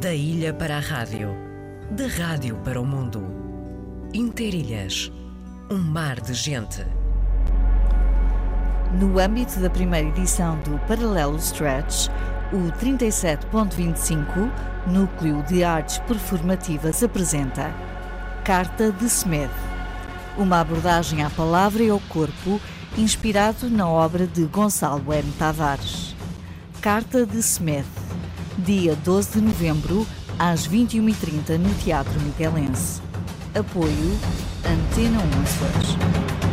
Da ilha para a rádio, da rádio para o mundo. Interilhas, um mar de gente. No âmbito da primeira edição do Paralelo Stretch, o 37.25, Núcleo de Artes Performativas, apresenta Carta de Smith, uma abordagem à palavra e ao corpo inspirado na obra de Gonçalo M. Tavares. Carta de Smith, dia 12 de novembro, às 21h30 no Teatro Miguelense. Apoio Antena 1 Açores.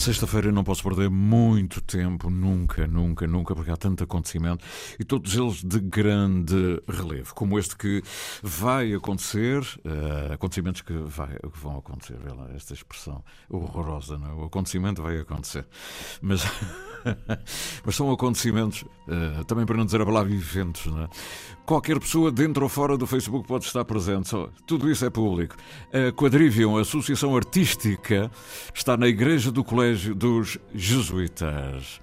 Sexta-feira não posso perder muito tempo, nunca, nunca, nunca, porque há tanto acontecimento e todos eles de grande relevo, como este que vai acontecer, uh, acontecimentos que, vai, que vão acontecer, lá, esta expressão horrorosa, não é? O acontecimento vai acontecer. Mas. Mas são acontecimentos, uh, também para não dizer a palavra eventos, não é? Qualquer pessoa dentro ou fora do Facebook pode estar presente, tudo isso é público. A Quadrivium, a Associação Artística, está na Igreja do Colégio dos Jesuítas.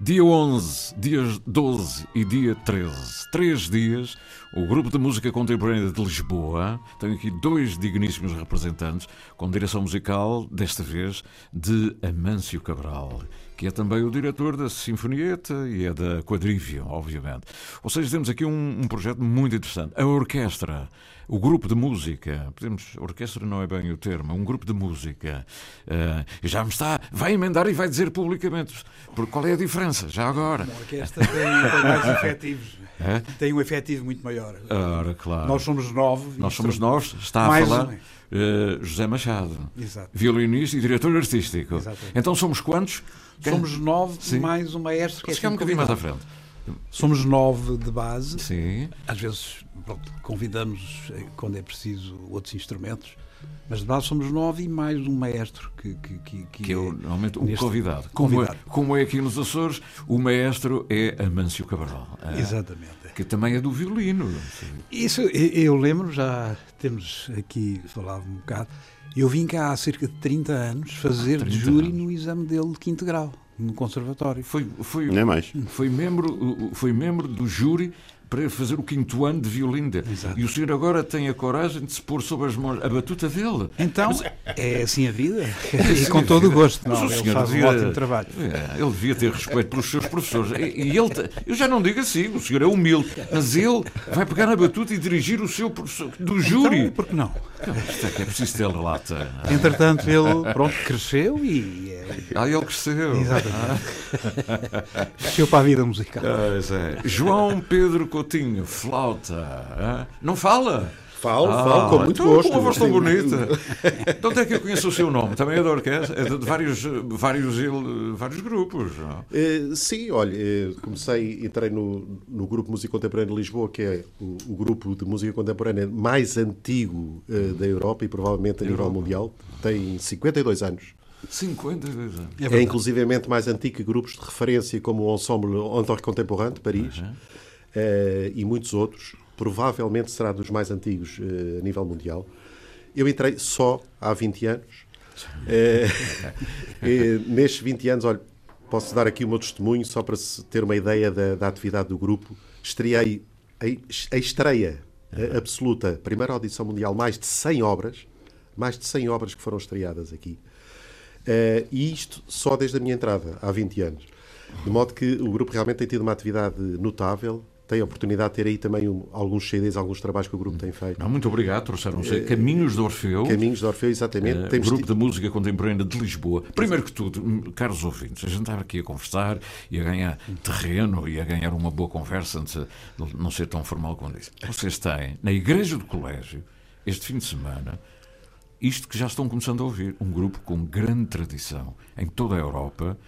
Dia 11, dias 12 e dia 13. Três dias, o Grupo de Música Contemporânea de Lisboa tem aqui dois digníssimos representantes, com direção musical, desta vez, de Amâncio Cabral que é também o diretor da Sinfonieta e é da Quadrivium, obviamente. Ou seja, temos aqui um, um, projeto muito interessante. A orquestra, o grupo de música, podemos, orquestra não é bem o termo, um grupo de música, uh, já me está, vai emendar e vai dizer publicamente, porque qual é a diferença, já agora? A orquestra tem, tem mais efetivos, é? tem um efetivo muito maior. Ora, claro. Nós somos nove. Nós somos nove, está a falar... Uh, José Machado, Exato. violinista e diretor artístico. Exatamente. Então somos quantos? Somos nove Sim. mais um maestro que é, é um bocadinho mais à frente. Somos nove de base. Sim. Às vezes pronto, convidamos, eh, quando é preciso, outros instrumentos. Mas de base somos nove e mais um maestro que, que, que, que, que é normalmente um convidado. convidado. Como, é, como é aqui nos Açores, o maestro é Amâncio Cabral. É, Exatamente. Que também é do violino. Isso eu lembro, já temos aqui falado um bocado. Eu vim cá há cerca de 30 anos fazer de júri anos. no exame dele de quinto grau, no conservatório. Foi, foi, Nem mais. Foi membro, foi membro do júri para fazer o quinto ano de violino dele. Exato. E o senhor agora tem a coragem de se pôr sobre as mãos a batuta dele. Então, Mas, é assim a vida. É assim e com todo o gosto. Não, Mas o ele faz devia, um ótimo trabalho. É, ele devia ter respeito pelos seus professores. E, e, ele, eu já não digo assim, o senhor é humilde, mas ele vai pegar na batuta e dirigir o seu professor do júri. Então, por que não? Isto é que é preciso ter lata. Entretanto, ele pronto, cresceu e. Ah, ele cresceu. Exatamente. cresceu para a vida musical. Ah, é. João Pedro Coutinho, flauta. Não fala? Falo, ah, falo com muito então, gosto. Com uma voz tão bonita. De onde é que eu conheço o seu nome? Também é da orquestra? É de vários, vários, vários grupos. Uh, sim, olha, eh, comecei, entrei no, no Grupo Música Contemporânea de Lisboa, que é o, o grupo de música contemporânea mais antigo uh, da Europa e provavelmente a nível Europa. mundial. Tem 52 anos. 52 anos. É, é inclusivamente mais antigo que grupos de referência como o Ensemble Contemporain de Paris uhum. uh, e muitos outros provavelmente será dos mais antigos uh, a nível mundial. Eu entrei só há 20 anos. Uh, nestes 20 anos, olha, posso dar aqui o meu testemunho só para se ter uma ideia da, da atividade do grupo. Estreiei a, a estreia a, absoluta, primeira audição mundial, mais de 100 obras, mais de 100 obras que foram estreadas aqui. Uh, e isto só desde a minha entrada, há 20 anos. De modo que o grupo realmente tem tido uma atividade notável, tem a oportunidade de ter aí também um, alguns CDs, alguns trabalhos que o grupo tem feito. Não, muito obrigado, trouxeram uh, Caminhos de Orfeu. Caminhos de Orfeu, exatamente. Uh, Temos grupo de música contemporânea de Lisboa. Primeiro que tudo, hum, caros ouvintes, a gente estava aqui a conversar e a ganhar terreno e a ganhar uma boa conversa antes de não ser tão formal como disse. Vocês têm, na igreja do colégio, este fim de semana, isto que já estão começando a ouvir, um grupo com grande tradição em toda a Europa,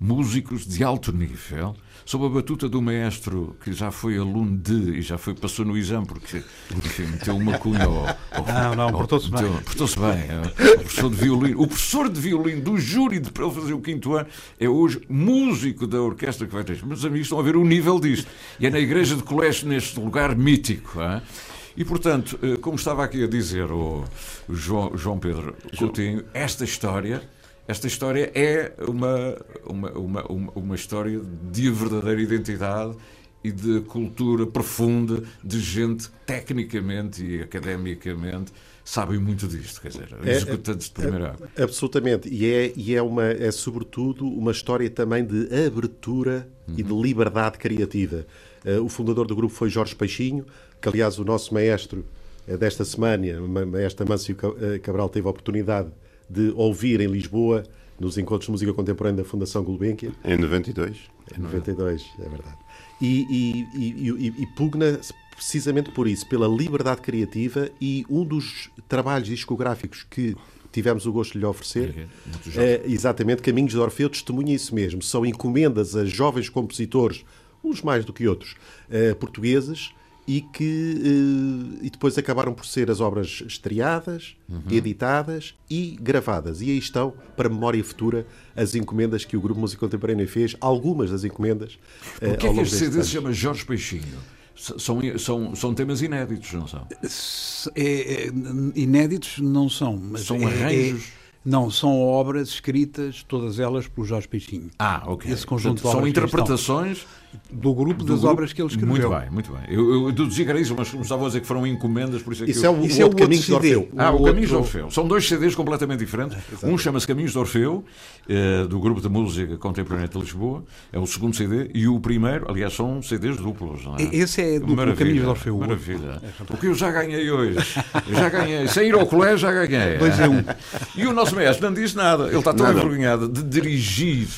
músicos de alto nível, sob a batuta do maestro que já foi aluno de e já foi, passou no exame porque enfim, meteu uma cunha ao, Não, não, portou-se bem. Portou-se bem. É, o professor de violino, o professor de violino do júri de, para ele fazer o quinto ano é hoje músico da orquestra que vai ter. Meus amigos estão a ver o nível disto. E é na igreja de colégio, neste lugar mítico. É? E, portanto, eh, como estava aqui a dizer o João, João Pedro Coutinho, esta história esta história é uma, uma, uma, uma, história de verdadeira identidade e de cultura profunda de gente tecnicamente e academicamente sabem muito disto, quer dizer, é, executantes de primeira é, Absolutamente, e, é, e é, uma, é sobretudo uma história também de abertura uhum. e de liberdade criativa. Uh, o fundador do grupo foi Jorge Peixinho, que aliás o nosso maestro uh, desta semana, esta Mâncio eh, Cabral, teve a oportunidade de ouvir em Lisboa, nos encontros de música contemporânea da Fundação Gulbenkian. Em 92. Em 92, é verdade. E, e, e, e, pugna precisamente por isso, pela liberdade criativa e um dos trabalhos discográficos que tivemos o gosto de lhe oferecer, é, exatamente Caminhos de Orfeu, testemunha isso mesmo. São encomendas a jovens compositores, uns mais do que outros, uh, portugueses, e que uh, e depois acabaram por ser as obras estreadas, uhum. editadas e gravadas. E aí estão, para memória futura, as encomendas que o Grupo Música Contemporânea fez, algumas das encomendas. Uh, Porquê é que este CD se chama Jorge Peixinho? São, são, são temas inéditos, não são? É, é, inéditos não são, mas são é, arranjos. É, não, são obras escritas, todas elas por Jorge Peixinho. Ah, ok. Esse conjunto Portanto, são interpretações do grupo das grupo, obras que ele escreveu. Muito bem, muito bem. Eu, eu deduzi que era isso, mas estava a dizer que foram encomendas, por isso é que isso eu... é o, isso o, é o Caminhos de Orfeu. Ah, o, o Caminhos de Orfeu. São dois CDs completamente diferentes. É, um chama-se Caminhos de Orfeu, eh, do grupo de música contemporânea de Lisboa, é o segundo CD, e o primeiro, aliás, são CDs duplos. Não é? Esse é do Caminhos de Orfeu. Maravilha. Porque eu já ganhei hoje. Eu já ganhei. Sem ir ao colégio, já ganhei. Dois a um. E o nosso mestre não disse nada. Ele está tão envergonhado de dirigir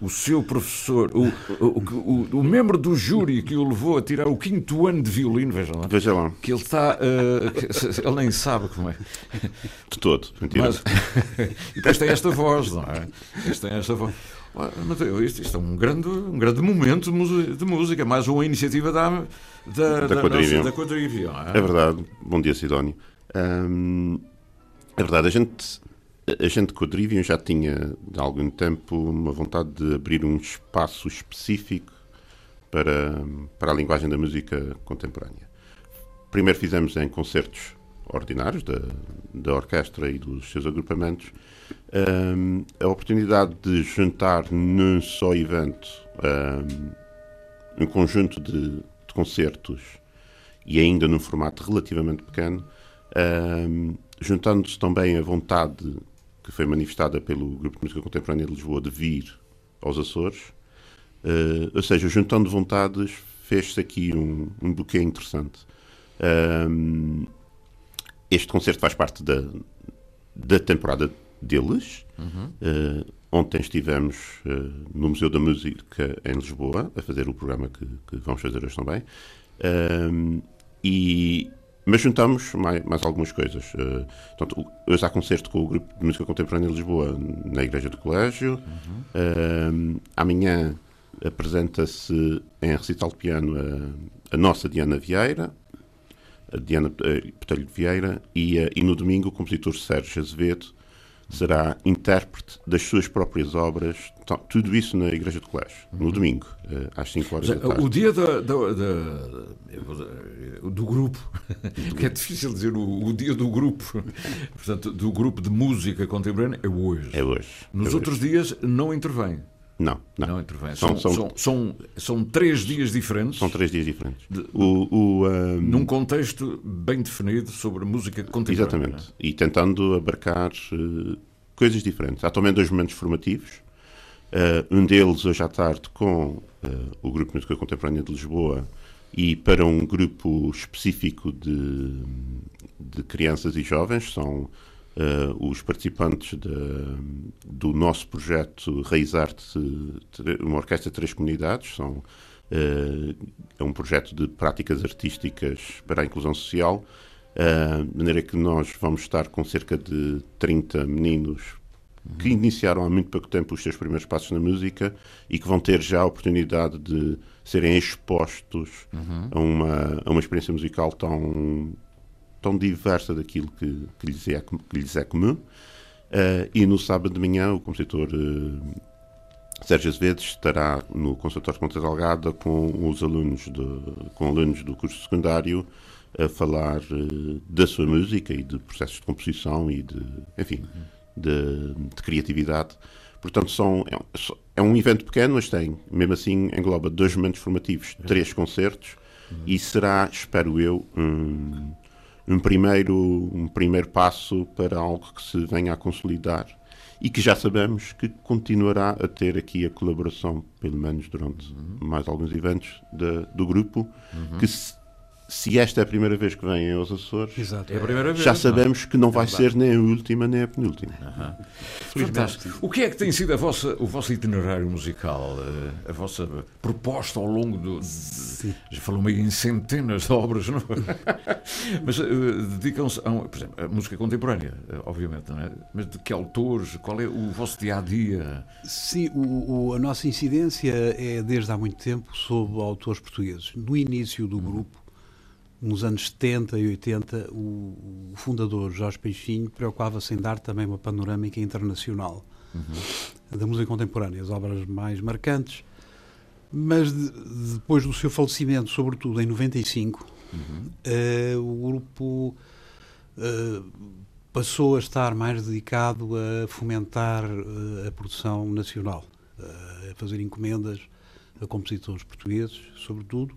o seu professor, o, o, o, o, membro do júri que o levou a tirar o quinto ano de violino, veja lá. Veja lá. Que ele está. Uh, ele nem sabe como é. De todo, mentira. Mas, e depois tem esta voz, não é? Depois tem esta voz. Isto, isto é um grande, um grande momento de música, mais uma iniciativa da, da, da, quadrívia. Da quadrívia é? é? verdade. Bom dia, Sidónio. Hum, é verdade, a gente a gente com o Drivium já tinha, de algum tempo, uma vontade de abrir um espaço específico para, para a linguagem da música contemporânea. Primeiro fizemos em concertos ordinários da, da orquestra e dos seus agrupamentos um, a oportunidade de juntar num só evento um, um conjunto de, de, concertos e ainda num formato relativamente pequeno, um, juntando-se também a vontade que foi manifestada pelo Grupo de Música Contemporânea de Lisboa de vir aos Açores. Uh, ou seja, juntando vontades, fez-se aqui um, um buquê interessante. Um, este concerto faz parte da, da temporada deles. Uhum. Uh, ontem estivemos uh, no Museu da Música em Lisboa a fazer o programa que, que vamos fazer hoje também. Um, e mas juntamos mais, mais algumas coisas. Uh, portanto, hoje há concerto com o Grupo de Música Contemporânea de Lisboa na Igreja do Colégio. Uhum. Uh, amanhã apresenta-se em recital de piano a, a, nossa Diana Vieira, a Diana Botelho Vieira, e, uh, e no domingo o compositor Sérgio Azevedo será intérprete das suas próprias obras, tudo isso na Igreja do Colégio, no uhum. domingo, eh, às 5 horas da tarde. O dia da, da, da, do grupo, que é difícil dizer o, o, dia do grupo, portanto, do grupo de música contemporânea é hoje. É hoje. Nos é outros hoje. dias não intervém. Não, não. Não intervém. São, são, são, são, são, três dias diferentes. São três dias diferentes. De, o, o, um... Num contexto bem definido sobre música contemporânea. Exatamente. E tentando abarcar uh, coisas diferentes. Há também dois momentos formativos. Uh, um deles hoje à tarde com uh, o Grupo de Música Contemporânea de Lisboa e para um grupo específico de, de crianças e jovens. São Uh, os participantes de, do nosso projeto Raiz Arte, uma orquestra de três comunidades, são, uh, é um projeto de práticas artísticas para a inclusão social, uh, de maneira que nós vamos estar com cerca de 30 meninos que uhum. iniciaram há muito pouco tempo os seus primeiros passos na música e que vão ter já a oportunidade de serem expostos uhum. a, uma, a uma experiência musical tão tão diversa daquilo que, que, lhes, é, que lhes é comum. Uh, e no sábado de manhã, o compositor uh, Sérgio Azevedo estará no Conservatório de Ponta Delgada com os alunos, de, com alunos do curso secundário a falar uh, da sua música e de processos de composição e de, enfim, de, de criatividade, Portanto, são, é, é um evento pequeno, mas tem, mesmo assim, engloba dois momentos formativos, três concertos, e será, espero eu, um, um, primeiro, um primeiro passo para algo que se venha a consolidar e que já sabemos que continuará a ter aqui a colaboração, pelo menos durante uhum. mais alguns eventos de, do grupo, uhum. que se, se esta é a primeira vez que vêm aos Açores, Exato. É a primeira vez, já sabemos não. que não vai é ser nem a última nem a penúltima. Uhum. Fantástico. O que é que tem sido a vossa, o vosso itinerário musical, eh, a vossa proposta ao longo do. Sim. Já falou meio em centenas de obras, não é? Mas uh, dedicam-se a, por exemplo, a música contemporânea, eh, obviamente, não é? Mas de que autores? Qual é o vosso dia a dia? Sim, o, o, a nossa incidência é desde há muito tempo sobre autores portugueses. No início do grupo, nos anos 70 e 80, o, o fundador Jorge Peixinho preocupava-se em dar também uma panorâmica internacional uhum. da música contemporânea, as obras mais marcantes. Mas de, depois do seu falecimento, sobretudo em 95, uhum. uh, o grupo uh, passou a estar mais dedicado a fomentar uh, a produção nacional, a fazer encomendas a compositores portugueses, sobretudo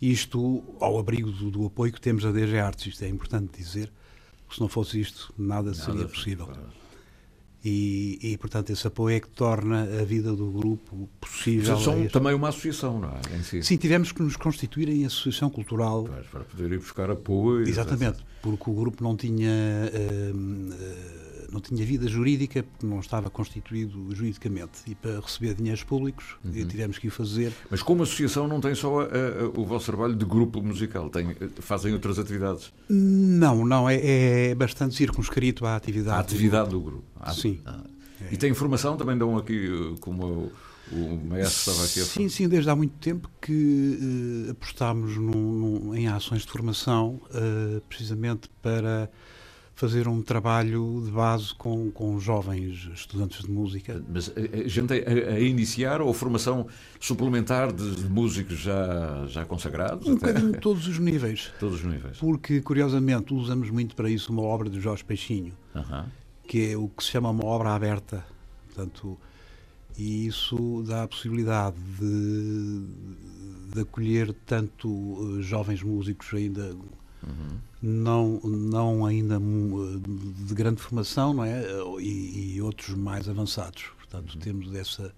isto ao abrigo do, do, apoio que temos a DG Artes, isto é importante dizer, porque se não fosse isto, nada, nada seria possível. E, e, portanto, esse apoio é que torna a vida do grupo possível. São também uma associação, não é? Si. Sim, tivemos que nos constituir em associação cultural. Pois, para poder ir buscar apoio. Exatamente, porque o grupo não tinha. Uh, uh, não tinha vida jurídica, porque não estava constituído juridicamente. E para receber dinheiros públicos uhum. tivemos que o fazer. Mas como associação não tem só a, a, o vosso trabalho de grupo musical, tem, fazem outras atividades? Não, não, é, é bastante circunscrito à atividade. A atividade do grupo. Ah, sim. Ah. É. E tem informação também dão aqui, eh, como o maestro estava aqui a Sim, sim, desde há muito tempo que uh, apostámos num, num, em ações de formação, uh, precisamente para fazer um trabalho de base com, com jovens estudantes de música. Mas a gente a, a iniciar ou formação suplementar de, de músicos já, já consagrados? Um bocadinho todos os níveis. Todos os níveis. Porque, curiosamente, usamos muito para isso uma obra de Jorge Peixinho, uh -huh. que é o que se chama uma obra aberta. Portanto, e isso dá a possibilidade de, de acolher tanto uh, jovens músicos ainda uhum. Não, não ainda de grande formação, não é? E, e outros mais avançados. Portanto, uhum. temos essa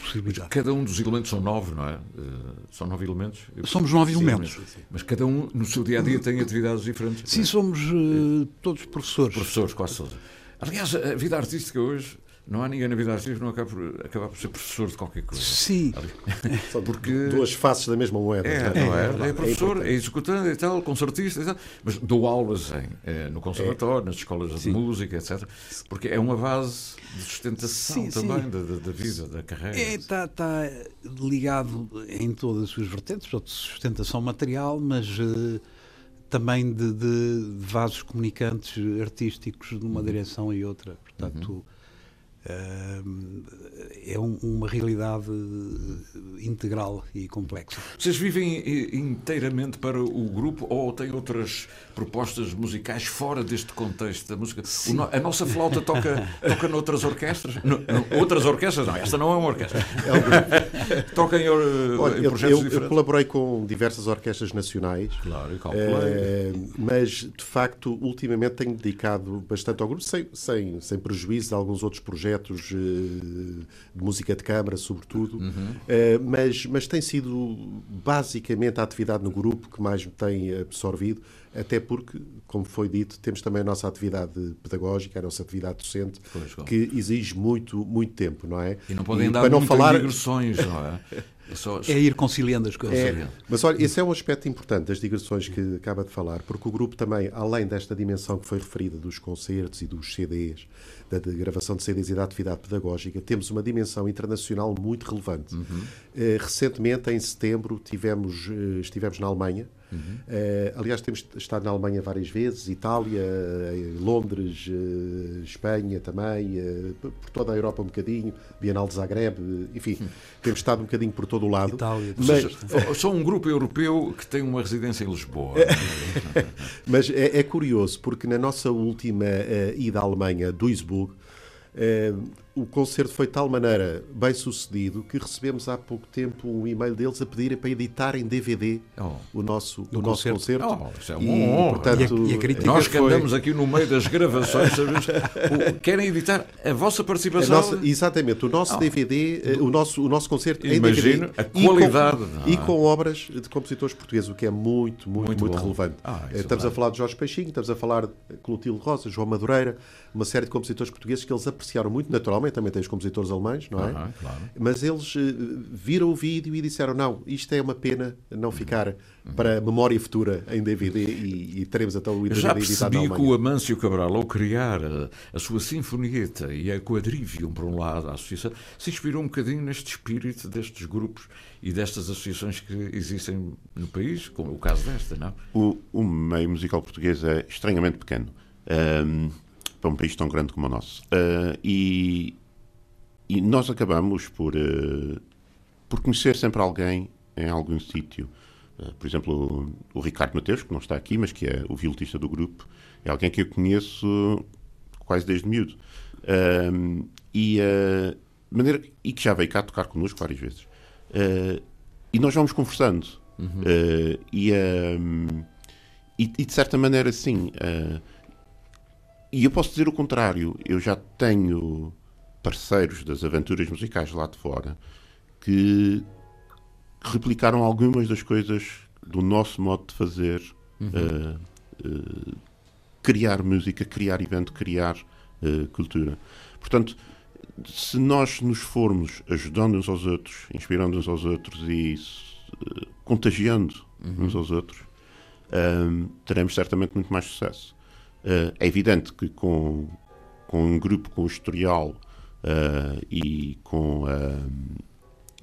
possibilidade. Cada um dos elementos são nove, não é? Uh, são nove elementos? Somos nove elementos. Mas, mas, cada um, no seu dia a dia, tem atividades diferentes? Sim, somos uh, todos professores. Professores, quase todos. Aliás, a vida artística hoje não há ninguém na vida artística que não acaba por, acaba por ser professor de qualquer coisa. Sim. Porque... duas faces da mesma moeda. É, não é? É, é professor, é, é executante e tal, concertista e tal, mas dou aulas em, é, no conservatório, é. nas escolas de música, etc. Porque é uma base de sustentação sim, também sim. Da, da, vida, da carreira. Está tá ligado em todas as suas vertentes, de sustentação material, mas... Uh, também de, de, vasos comunicantes artísticos de uma uhum. direção e outra. Portanto, uhum é um, uma realidade integral e complexa. Vocês vivem inteiramente para o grupo ou têm outras propostas musicais fora deste contexto da música? O, a nossa flauta toca, toca noutras orquestras? No, no, outras orquestras? Não, esta não é uma orquestra. É um grupo. toca em, Olha, em projetos eu, diferentes? Eu colaborei com diversas orquestras nacionais. Claro, e calculei. É, mas, de facto, ultimamente tenho dedicado bastante ao grupo, sem, sem, sem prejuízo de alguns outros projetos projetos eh, de música de câmara, sobretudo, uhum. Eh, mas, mas tem sido basicamente a atividade no grupo que mais me tem absorvido, até porque, como foi dito, temos também a nossa atividade pedagógica, a nossa atividade docente, pois, que exige muito, muito tempo, não é? E não podem e, dar para não falar digressões, não é? É, é, ir conciliando as coisas. É, mas olha, esse é um aspecto importante das digressões que acaba de falar, porque o grupo também, além desta dimensão que foi referida dos concertos e dos CDs, da gravação de CDs e da atividade pedagógica, temos uma dimensão internacional muito relevante. Uhum. Uh, recentemente, em setembro, tivemos, uh, estivemos na Alemanha. Uhum. Uh, aliás, temos estado na Alemanha várias vezes, Itália, Londres, Espanha também, por toda a Europa um bocadinho, Bienal de Zagreb, enfim, uhum. temos estado um bocadinho por todo o lado. Itália, mas só um grupo europeu que tem uma residência em Lisboa. mas é, é, curioso, porque na nossa última ida à Alemanha, Duisburg, Uh, o concerto foi de tal maneira bem sucedido que recebemos há pouco tempo um e-mail deles a pedirem para editar em DVD Oh. o nosso, o O nosso concerto. concerto. Oh, isso é e, uma honra. portanto, E a- e a crítica Nós que foi- andamos aqui no meio das gravações? O- querem editar a vossa a participação? nossa- exatamente, o nosso Oh. DVD, eh, o nosso, o nosso concerto em Imagino DVD a e com- qualidade, é? e com obras de compositores portugueses, o que é muito, muito, Muito muito, relevante. Ah, Eh, é estamos a verdade. falar de Jorge Peixinho, estamos a falar de Clotilde Rosa, João Madureira, uma série de compositores portugueses que eles apreciaram muito, naturalmente, também tem os compositores alemães, não é? Claro. Mas eles eh, viram o vídeo e disseram: não, isto é uma pena não ficar para memória futura em DVD e, e teremos então o já DVD editado na percebi que Alemanha. o Amâncio Cabral, ao criar a, a sua Sinfonieta e a Quadrivium, por um lado, a associação, se inspirou um bocadinho neste espírito destes grupos e destas associações que existem no país, como o caso desta, não? O, o meio musical português é estranhamente pequeno ahm, para um país tão grande como o nosso. Ah, e, e nós acabamos por, eh, por conhecer sempre alguém em algum sítio. Ah, por exemplo, o, o Ricardo Mateus, que não está aqui, mas que é o violista do grupo, é alguém que eu conheço quase desde miúdo. Ahm, e, maneira, e que já veio cá tocar connosco várias vezes. E nós vamos conversando. Ah, e, ahm, e, e de certa maneira, sim. ah, e eu posso dizer o contrário. Eu já tenho parceiros das aventuras musicais lá de fora que replicaram algumas das coisas do nosso modo de fazer. ah, ah, criar música, criar evento, criar ah, cultura. Portanto, se nós nos formos ajudando uns aos outros, inspirando uns aos outros e contagiando uns aos outros, teremos certamente muito mais sucesso. Ah, é evidente que com, com um grupo com o historial ah, e com ah,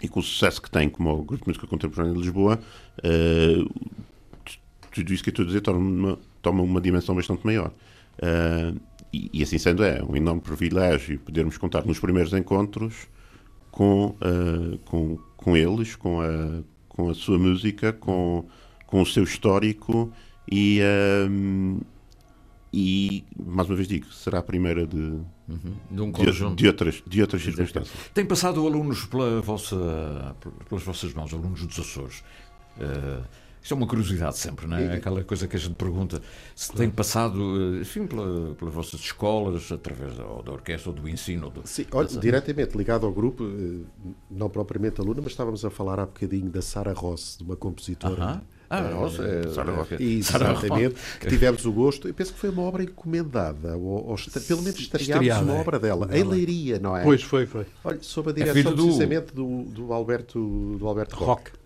e com o sucesso que tem como o Grupo de Música Contemporânea de Lisboa, t- tudo isso que eu estou a dizer toma uma, toma uma dimensão bastante maior. Ah, e, e assim sendo, é um enorme privilégio podermos contar nos primeiros encontros com, ah, com, com eles, com a, com a sua música, com, com o seu histórico e, e mais uma vez digo, será a primeira de, De um de, de outras, de outras circunstâncias. Tem passado alunos pela vossa, pelas vossas mãos, alunos dos Açores. Eh, isto é uma curiosidade sempre, não é? Aquela coisa que a gente pergunta se tem passado, eh, enfim, pela- pelas vossas escolas, através da, da orquestra ou do ensino. ou do- Sim, olha, diretamente ligado ao grupo, eh, não propriamente aluna, mas estávamos a falar há bocadinho da Sara Ross, de uma compositora. Aham. Ah, nossa, é, é- Roque. Exatamente, que tivemos o gosto, eu penso que foi uma obra encomendada, ou, ou pelo menos estreámos Estreada, uma é. obra dela, em Leiria, não é? Pois foi, foi. Olha, sob a direção do- precisamente do, do Alberto, do Alberto Roque. Rock.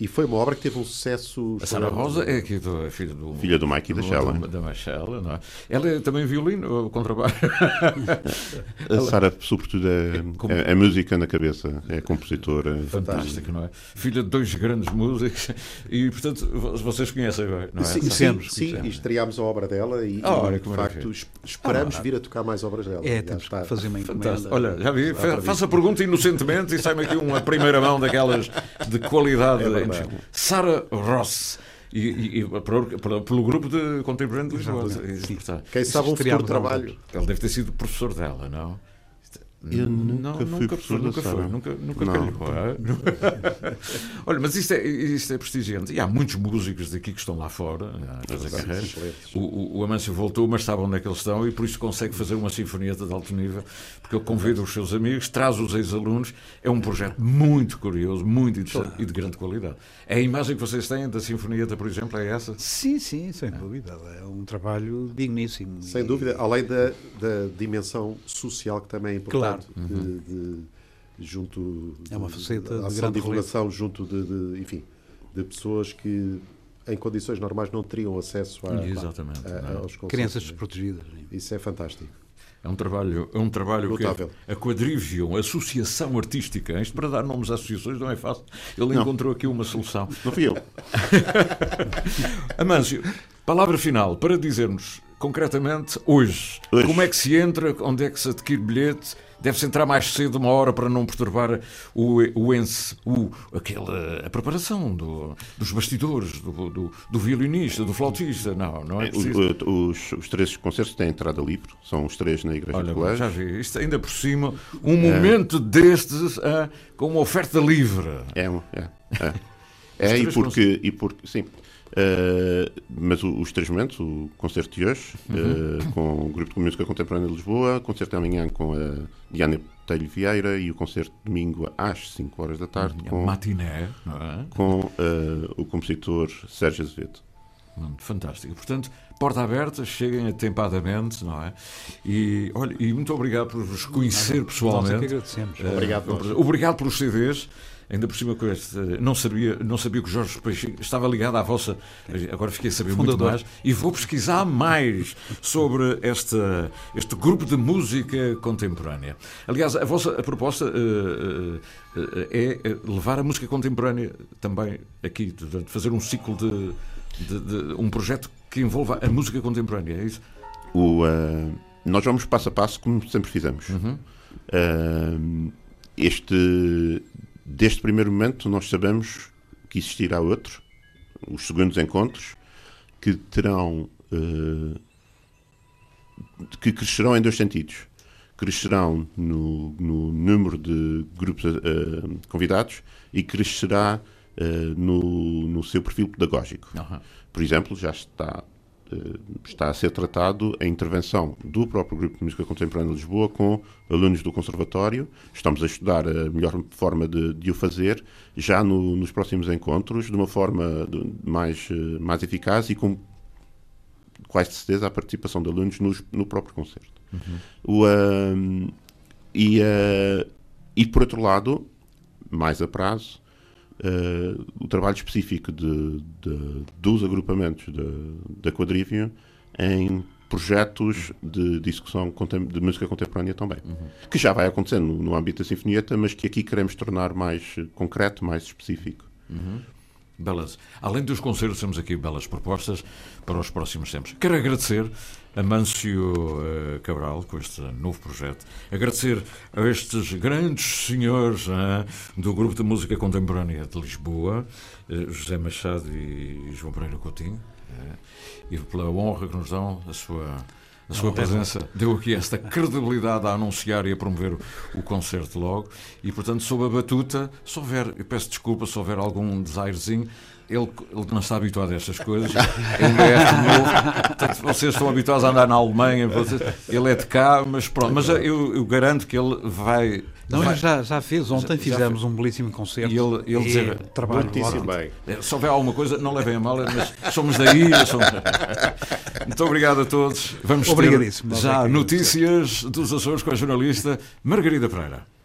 E foi uma obra que teve um sucesso. A Sara Rosa é aqui do, é filha do. Filha do Mike e da do- Shella. Da, da Machela, não é? Ela é também violino ou contrabaixo? A Sara, sobretudo, é, Como- é, é música na cabeça, é compositora. Fantástica, não é? Filha de dois grandes músicos e, portanto, vo- vocês conhecem, não é? Sim, sim, Conhecemos, sim, e estreámos a obra dela e, Ah, olha de facto es- esperamos Ah, vir a tocar mais obras dela. É, temos está. que fazer uma encomenda. Fantástico. Olha, já vi, Está fa- previsto. faço a pergunta inocentemente e sai-me aqui uma primeira mão daquelas de qualidade. É verdade. Sara Ross. E, e- e por- por- pelo grupo de contemporâneo de Lisboa. Portanto, Quem sabe um futuro há um trabalho. Ele deve ter sido professor dela, não? Eu não, nunca fui professor da nunca foi, nunca, nunca Não. calhou, é? Olha, mas isto é, isto é prestigiante. E há muitos músicos daqui que estão lá fora a fazer carreira. excelentes. O, o, o Amâncio voltou, mas sabe onde é que eles estão e por isso consegue fazer uma sinfonieta de alto nível, porque ele convida os seus amigos, traz os ex-alunos. É um projeto muito curioso, muito interessante e de grande qualidade. É a imagem que vocês têm da sinfonieta, por exemplo, é essa? Sim, sim, sem dúvida. É um trabalho digníssimo. Sem E- dúvida, além da, da dimensão social que também é importante. Claro. De, de- junto É uma faceta de ação grande divulgação junto de, de, enfim, de pessoas que em condições normais não teriam acesso a, Exatamente. a- não é? aos. Crianças desprotegidas. Isso é fantástico. É um trabalho, é um trabalho que Notável. é a Quadrivium, Associação Artística. Isto para dar nomes a associações não é fácil. Ele Não. encontrou aqui uma solução. Não fui eu. Amâncio, palavra final para dizermos concretamente hoje, Hoje. como é que se entra, onde é que se adquire bilhete, deve-se entrar mais cedo uma hora para não perturbar o, o, ence, o aquela, a preparação do, dos bastidores, do, do, do, violinista, do flautista. Não, não é preciso. Os, os, três concertos têm entrada livre, são os três na Igreja Olha, Colégio. Já vi, isto ainda por cima, um momento é. destes ah, com uma oferta livre. É, é. é. é e porque, e porque, sim, Uh, mas o, os três momentos, o concerto de hoje, uhum. uh, com o Grupo de Música Contemporânea de Lisboa, o concerto de amanhã com a Diana Telho Vieira e o concerto de domingo às 5 horas da tarde com, matiné, é? com uh, o compositor Sérgio Azevedo. Fantástico. Portanto, porta aberta, cheguem atempadamente, não é? E, olha, e muito obrigado por vos conhecer pessoalmente. Nós é que agradecemos. obrigado, obrigado pelos CDs. Ainda por cima, não sabia, não sabia que o Jorge Peixinho estava ligado à vossa. Agora fiquei a saber Fundador. muito mais e vou pesquisar mais sobre esta, este grupo de música contemporânea. Aliás, a vossa a proposta uh, uh, é levar a música contemporânea também aqui, de fazer um ciclo de, de, de, um projeto que envolva a música contemporânea, é isso? O, uh, nós vamos passo a passo, como sempre fizemos. Uhum. este Deste primeiro momento, nós sabemos que existirá outro, os segundos encontros, que terão. Uh, que crescerão em dois sentidos. Crescerão no, no número de grupos uh, convidados e crescerá uh, no, no seu perfil pedagógico. Uhum. Por exemplo, já está está a ser tratado a intervenção do próprio Grupo de Música Contemporânea de Lisboa com alunos do Conservatório. Estamos a estudar a melhor forma de, de o fazer já no, nos próximos encontros, de uma forma de, mais, eh, mais eficaz e com quase certeza a participação de alunos nos, no próprio concerto. Uhum. O, uh, e, uh, e, por outro lado, mais a prazo, uh, o trabalho específico de, de dos agrupamentos da Quadrivium em projetos de discussão de música contemporânea também. Uhum. Que já vai acontecendo no, no, âmbito da Sinfonieta, mas que aqui queremos tornar mais concreto, mais específico. Uhum. Belas. Além dos concertos, temos aqui belas propostas para os próximos tempos. Quero agradecer a Mâncio uh, Cabral com este novo projeto. Agradecer a estes grandes senhores uh, do Grupo de Música Contemporânea de Lisboa, uh, José Machado e João Pereira Coutinho, e pela honra que nos dão a sua a sua presença deu aqui esta credibilidade a anunciar e a promover o, concerto logo. E, portanto, sob a batuta, se houver, eu peço desculpa se houver algum desairzinho, ele, ele não está habituado a estas coisas. Ele é novo. Vocês estão habituados a andar na Alemanha, vocês, ele é de cá, mas pronto. Mas eu, eu garanto que ele vai. Não, vai, já, já fez. Ontem já, fizemos já um belíssimo concerto. E ele, ele dizer, trabalho muitíssimo bem. É, se houver alguma coisa, não levem a mal, mas somos da ilha. Somos... Muito obrigado a todos. Vamos ter já notícias dos Açores com a jornalista Margarida Pereira.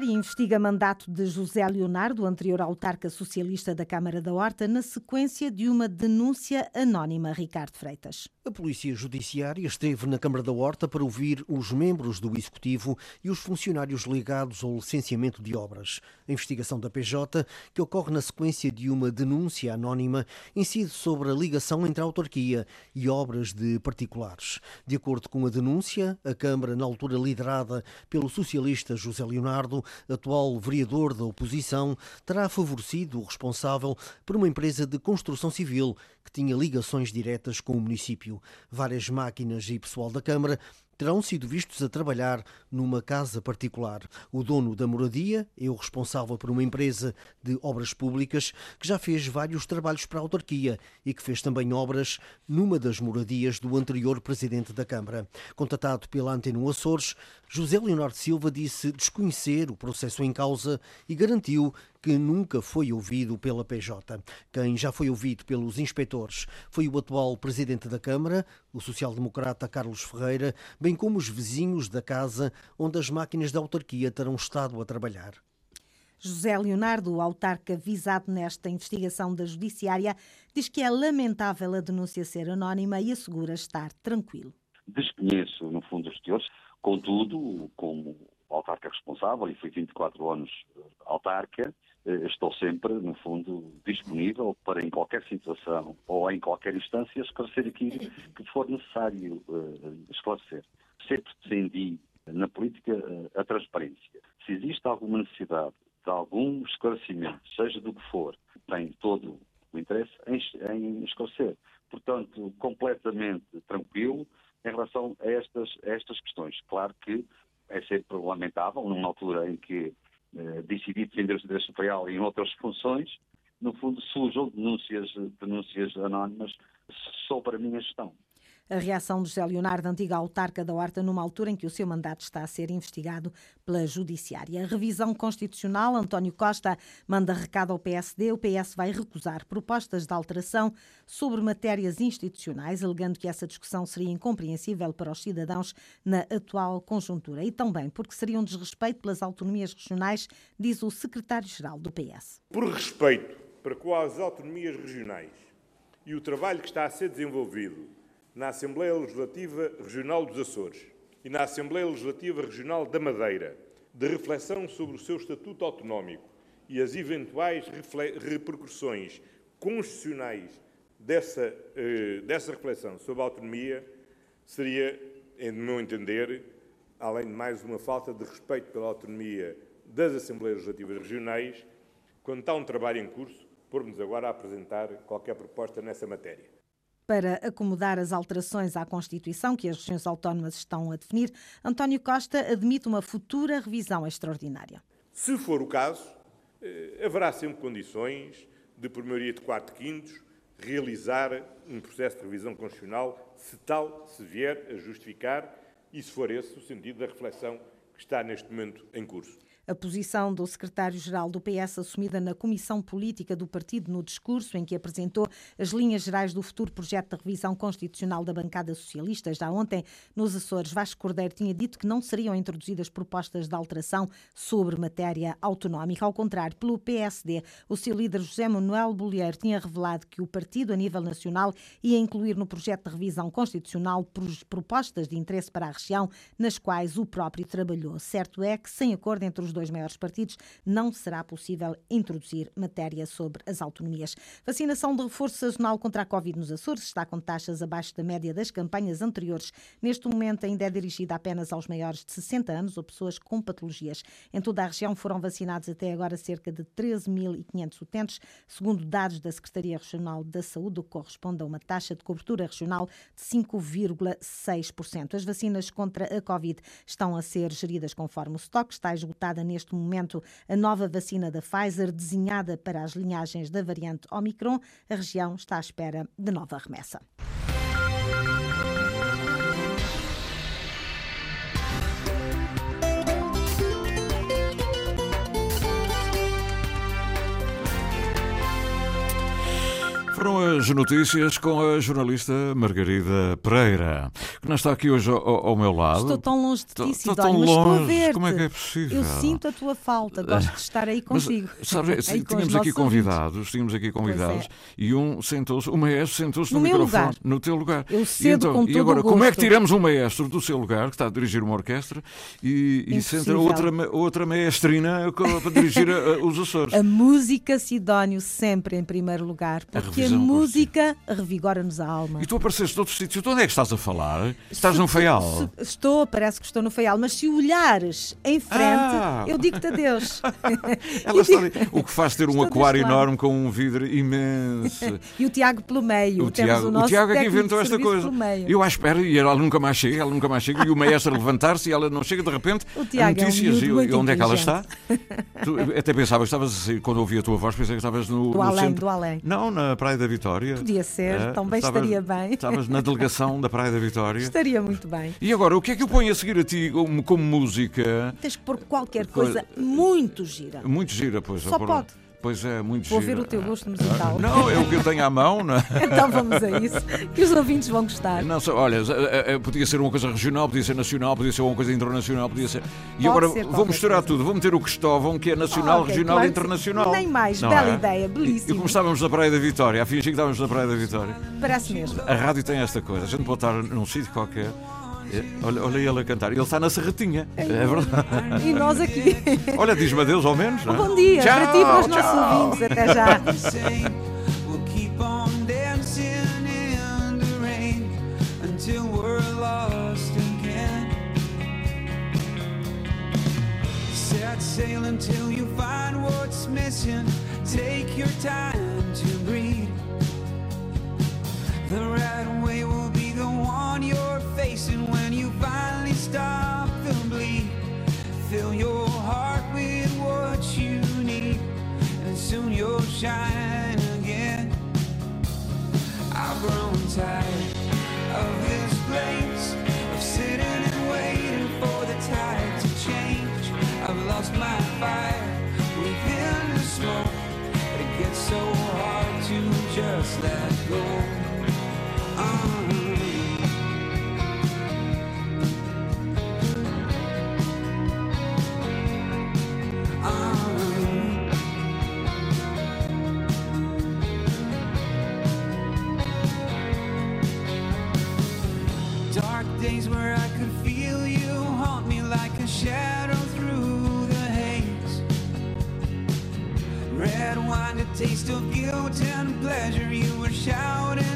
Judiciária investiga mandato de José Leonardo, anterior autarca socialista da Câmara da Horta, na sequência de uma denúncia anónima. Ricardo Freitas. A Polícia Judiciária esteve na Câmara da Horta para ouvir os membros do Executivo e os funcionários ligados ao licenciamento de obras. A investigação da PJ, que ocorre na sequência de uma denúncia anónima, incide sobre a ligação entre a autarquia e obras de particulares. De acordo com a denúncia, a Câmara, na altura liderada pelo socialista José Leonardo, atual vereador da oposição, terá favorecido o responsável por uma empresa de construção civil que tinha ligações diretas com o município. Várias máquinas e pessoal da Câmara terão sido vistos a trabalhar numa casa particular. O dono da moradia é o responsável por uma empresa de obras públicas que já fez vários trabalhos para a autarquia e que fez também obras numa das moradias do anterior presidente da Câmara. Contatado pela Antena Açores, José Leonardo Silva disse desconhecer o processo em causa e garantiu que nunca foi ouvido pela PJ. Quem já foi ouvido pelos inspectores foi o atual presidente da Câmara, o social-democrata Carlos Ferreira, bem como os vizinhos da casa onde as máquinas da autarquia terão estado a trabalhar. José Leonardo, autarca visado nesta investigação da Judiciária, diz que é lamentável a denúncia ser anónima e assegura estar tranquilo. Desconheço, no fundo, os teores, contudo, como autarca responsável e fui 24 anos autarca, estou sempre, no fundo, disponível para, em qualquer situação ou em qualquer instância, esclarecer aquilo que for necessário esclarecer. Sempre defendi na política a transparência. Se existe alguma necessidade de algum esclarecimento, seja do que for, tem todo o interesse em, em esclarecer. Portanto, completamente tranquilo em relação a estas, a estas questões. Claro que é sempre lamentável, numa altura em que eh, decidi defender o interesse superior em outras funções, no fundo surjam denúncias, denúncias anónimas sobre a minha gestão. A reação de José Leonardo, antiga autarca da Horta, numa altura em que o seu mandato está a ser investigado pela Judiciária. A revisão constitucional, António Costa manda recado ao PSD. O PS vai recusar propostas de alteração sobre matérias institucionais, alegando que essa discussão seria incompreensível para os cidadãos na atual conjuntura. E também porque seria um desrespeito pelas autonomias regionais, diz o secretário-geral do PS. Por respeito para com as autonomias regionais e o trabalho que está a ser desenvolvido na Assembleia Legislativa Regional dos Açores e na Assembleia Legislativa Regional da Madeira, de reflexão sobre o seu estatuto autonómico e as eventuais repercussões constitucionais dessa, eh, dessa reflexão sobre a autonomia, seria, em meu entender, além de mais uma falta de respeito pela autonomia das Assembleias Legislativas Regionais, quando está um trabalho em curso, pormos agora a apresentar qualquer proposta nessa matéria para acomodar as alterações à Constituição que as regiões autónomas estão a definir, António Costa admite uma futura revisão extraordinária. Se for o caso, eh, haverá sempre condições de, por maioria de quarto quintos, realizar um processo de revisão constitucional, se tal se vier a justificar e se for esse o sentido da reflexão que está neste momento em curso. A posição do secretário-geral do PS, assumida na Comissão Política do Partido no discurso em que apresentou as linhas gerais do futuro projeto de revisão constitucional da bancada socialista. Já ontem, nos Açores, Vasco Cordeiro tinha dito que não seriam introduzidas propostas de alteração sobre matéria autonómica. Ao contrário, pelo PSD, o seu líder José Manuel Bolheiro tinha revelado que o partido, a nível nacional, ia incluir no projeto de revisão constitucional propostas de interesse para a região, nas quais o próprio trabalhou. Certo é que, sem acordo entre os dois dois maiores partidos, não será possível introduzir matéria sobre as autonomias. Vacinação de reforço sazonal contra a Covid nos Açores está com taxas abaixo da média das campanhas anteriores. Neste momento ainda é dirigida apenas aos maiores de 60 anos ou pessoas com patologias. Em toda a região foram vacinados até agora cerca de 13.500 utentes, segundo dados da Secretaria Regional da Saúde, o que corresponde a uma taxa de cobertura regional de 5,6%. As vacinas contra a Covid estão a ser geridas conforme o estoque, está esgotada neste momento a nova vacina da Pfizer, desenhada para as linhagens da variante Omicron. A região está à espera de nova remessa. As notícias com a jornalista Margarida Pereira, que não está aqui hoje ao, ao meu lado. Estou tão longe de ti, estou, tão longe. Como é que é possível? Eu sinto a tua falta, gosto de estar aí contigo. Mas, sabes, aí tínhamos aqui convidados, tínhamos aqui convidados é. e um sentou-se, o maestro sentou-se no, no microfone, lugar. no teu lugar. Eu cedo então, com e agora, como é que tiramos um maestro do seu lugar, que está a dirigir uma orquestra, e, e senta outra, outra maestrina para dirigir a, os Açores? A música, Sidónio, sempre em primeiro lugar, porque a, a música revigora-nos a alma. E tu apareceste noutro sítio, tu onde é que estás a falar? Estás se, no Feial? Se, estou, parece que estou no Feial, mas se olhares em frente, ah. eu digo-te adeus. Ela está ali, o que faz ter um aquário enorme com um vidro imenso. e o Tiago pelo meio. O Tiago, o, o Tiago é que inventou esta coisa. Eu à espera e ela nunca mais chega, ela nunca mais chega, e o maestro levantar-se e ela não chega de repente. O Tiago notícias, é um e onde é que ela está? tu, até pensava que estavas quando ouvi a tua voz, pensei que estavas no, do no além, centro. Do além. Não, na Praia da Vitória. Podia ser, é, também estavas, estaria bem. Estavas na delegação da Praia da Vitória. Estaria muito bem. E agora, o que é que eu ponho a seguir a ti como, música? Tens que pôr qualquer coisa muito gira. Muito gira, pois. Só pode. Pois é, muito Vou giro. ver o teu gosto musical. Não, é o que eu tenho à mão, não é? Então vamos a isso, que os ouvintes vão gostar. Não, só, olha, eh, eh, podia ser uma coisa regional, podia ser nacional, podia ser uma coisa internacional, podia ser. E Pode agora ser vou misturar coisa. tudo, vou meter o Cristóvão, que é nacional, Ok, regional claro e internacional. Nem mais, Não bela é? ideia, E belíssimo. como estávamos na Praia da Vitória, a fingir que estávamos na Praia da Vitória. Parece mesmo. A rádio tem esta coisa, a gente pode estar num sítio qualquer olha, olha ele a cantar. Ele está na serretinha. É verdade. E nós aqui. Olha, diz-me adeus ao menos. Não é? Bom dia Tchau, para ti e para os nossos tchau. ouvintes. Até já. We'll keep on dancing in the rain until we're lost again. Set sail until you find what's missing. Take your time to breathe. The right way will one you're facing when you finally stop the bleed. Fill your heart with what you need, and soon you'll shine again. I've grown tired of this place, of sitting and waiting for the tide to change. I've lost my fire within the smoke. It gets so hard to just let go. Taste of guilt and pleasure. You were shouting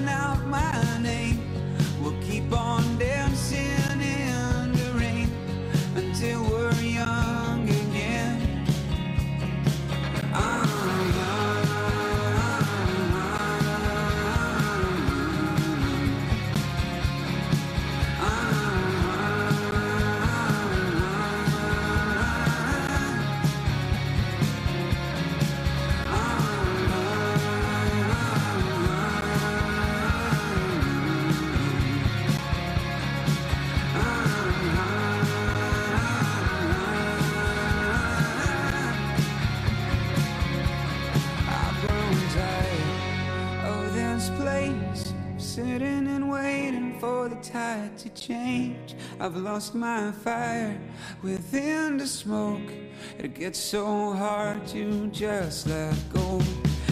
change. I've lost my fire within the smoke. It gets so hard to just let go.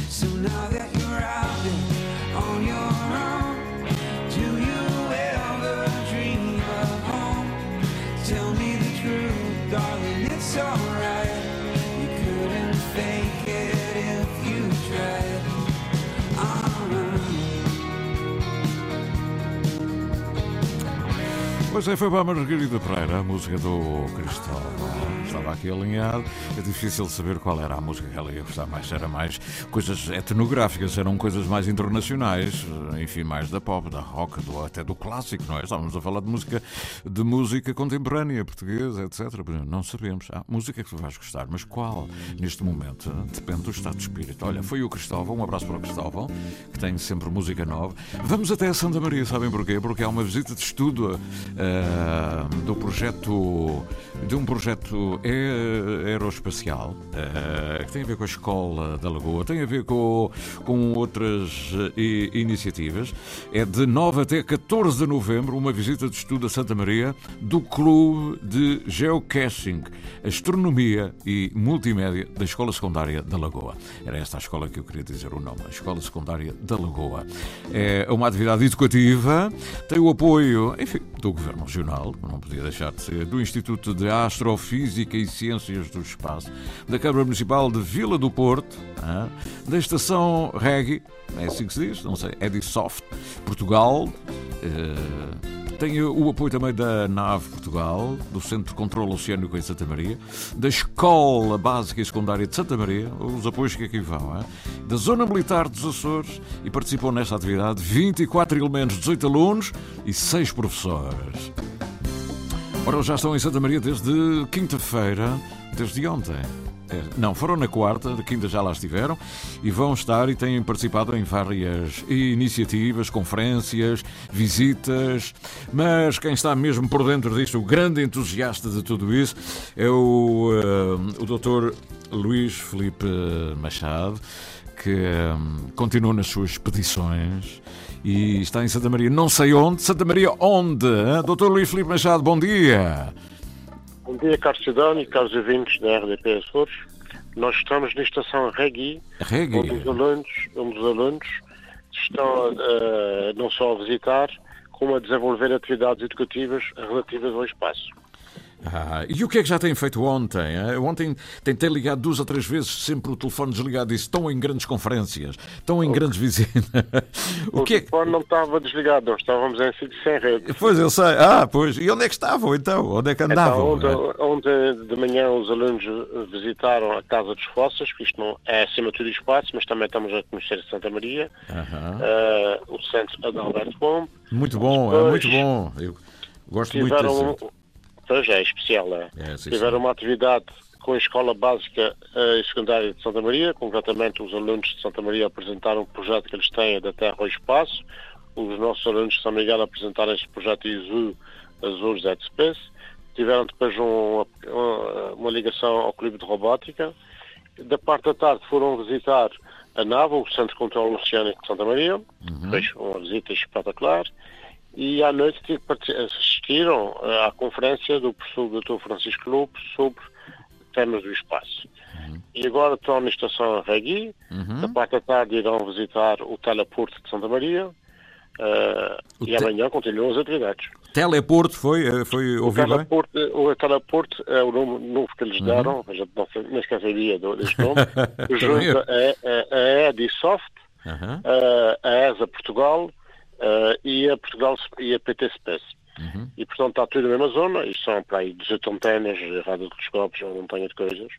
So now that you're out there on your own, do you ever dream of home? Tell me the truth, darling, it's alright. Pois é, foi para a Margarida Pereira, a música do Cristóvão. Estava aqui alinhado. É difícil saber qual era a música que ela ia gostar mais. Era mais coisas etnográficas, eram coisas mais internacionais, enfim, mais da pop, da rock, do, até do clássico, não é? Estávamos a falar de música, de música contemporânea, portuguesa, etc. Não sabemos. Há música que tu vais gostar, mas qual? Neste momento, depende do estado de espírito. Olha, foi o Cristóvão, um abraço para o Cristóvão, que tem sempre música nova. Vamos até a Santa Maria, sabem porquê? Porque há uma visita de estudo ah, do projeto, de um projeto aer- aeroespacial, ah, que tem a ver com a Escola da Lagoa, tem a ver com, com outras eh, iniciativas. É de 9 até 14 de novembro, uma visita de estudo a Santa Maria do Clube de Geocaching, Astronomia e Multimédia da Escola Secundária da Lagoa. Era esta a escola que eu queria dizer o nome, a Escola Secundária da Lagoa. É uma atividade educativa, tem o apoio, enfim, do Governo Regional, não podia deixar de ser, do Instituto de Astrofísica e Ciências do Espaço, da Câmara Municipal de Vila do Porto, ah, da Estação Regi, é assim que se diz, não sei, Edisoft, Portugal, eh, tem o apoio também da NAV Portugal, do Centro de Controlo Oceânico em Santa Maria, da Escola Básica e Secundária de Santa Maria, os apoios que aqui vão, é? da Zona Militar dos Açores, e participam nesta atividade 24 elementos, 18 alunos e 6 professores. Ora, já estão em Santa Maria desde quinta-feira, desde ontem. É, Não, foram na quarta, de quinta já lá estiveram e vão estar e têm participado em várias iniciativas, conferências, visitas. Mas quem está mesmo por dentro disto, o grande entusiasta de tudo isso, é o, eh, o Dr. Luís Felipe Machado, que eh, continua nas suas expedições e está em Santa Maria, não sei onde. Santa Maria, onde? hein? Luís Felipe Machado, bom dia. Bom dia, Carlos Cidadão e caros ouvintes da RDP Açores. Nós estamos na estação Regui, Reggae. onde os alunos, onde os alunos estão eh, não só a visitar, como a desenvolver atividades educativas relativas ao espaço. Ah, e o que é que já têm feito ontem? hein? Ontem tentei ligar duas ou três vezes, sempre o telefone desligado, disse estão em grandes conferências, estão em grandes visitas. O, o que é que... telefone não estava desligado, nós estávamos em sítio sem rede. Pois eu sei. Ah, pois. E onde é que estavam então? Onde é que andavam? Então, ontem, ontem de manhã os alunos visitaram a Casa dos Fossas, que isto não é acima de tudo espaço, mas também estamos a conhecer Santa Maria, Aham. eh, o centro Adalberto Pombo. Muito bom, é Depois muito bom. Eu gosto muito Tiveram, desse. pois é, especial, é. É, sim, Tiveram sim. uma atividade com a Escola Básica eh, e Secundária de Santa Maria, concretamente os alunos de Santa Maria apresentaram um projeto que eles têm da Terra ao Espaço, os nossos alunos de São Miguel apresentaram este projeto ISU Azores at Space, tiveram depois um- uma, uma ligação ao Clube de Robótica, da parte da tarde foram visitar a NAVA, o Centro de Controlo Oceânico de Santa Maria, fez uma visita espetacular, e à noite assistiram eh, à conferência do professor Dr. Francisco Lopes sobre temas do espaço. E agora estão na estação Regui, da parte da tarde irão visitar o teleporto de Santa Maria, O e te- amanhã continuam as atividades. Teleporto foi, eh, foi O ouvido bem? teleporto, o teleporto é o nome novo que eles deram, a gente não, nem sequer sabia do- deste nome, eu. a, a, a Edisoft, a, a ESA Portugal eh, e a Portugal e a PT Space. E portanto está tudo na mesma zona, e são para aí 18 antenas, radiotelescópios, uma montanha de coisas,